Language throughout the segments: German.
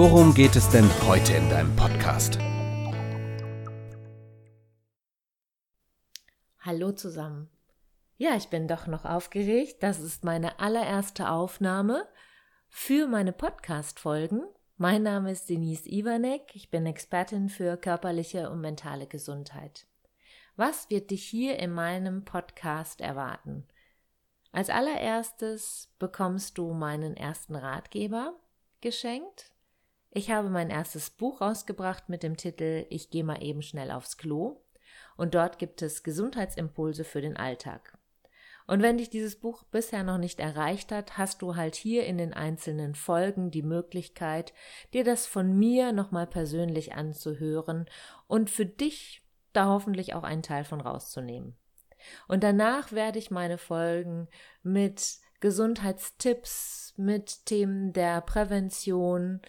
worum geht es denn heute in deinem Podcast? Hallo zusammen. Ja, ich bin doch noch aufgeregt. Das ist meine allererste Aufnahme für meine Podcast-Folgen. Mein Name ist Denise Iwanek. Ich bin Expertin für körperliche und mentale Gesundheit. Was wird dich hier in meinem Podcast erwarten? Als allererstes bekommst du meinen ersten Ratgeber geschenkt. Ich habe mein erstes Buch rausgebracht mit dem Titel Ich gehe mal eben schnell aufs Klo. Und dort gibt es Gesundheitsimpulse für den Alltag. Und wenn dich dieses Buch bisher noch nicht erreicht hat, hast du halt hier in den einzelnen Folgen die Möglichkeit, dir das von mir nochmal persönlich anzuhören und für dich da hoffentlich auch einen Teil von rauszunehmen. Und danach werde ich meine Folgen mit Gesundheitstipps, mit Themen der Prävention,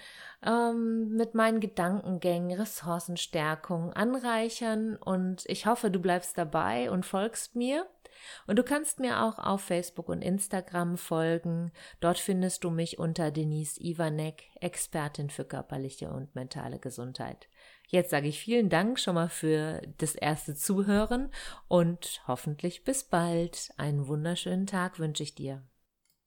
ähm, mit meinen Gedankengängen, Ressourcenstärkung anreichern und ich hoffe, du bleibst dabei und folgst mir. Und du kannst mir auch auf Facebook und Instagram folgen. Dort findest du mich unter Denise Ivanek, Expertin für körperliche und mentale Gesundheit. Jetzt sage ich vielen Dank schon mal für das erste Zuhören und hoffentlich bis bald. Einen wunderschönen Tag wünsche ich dir.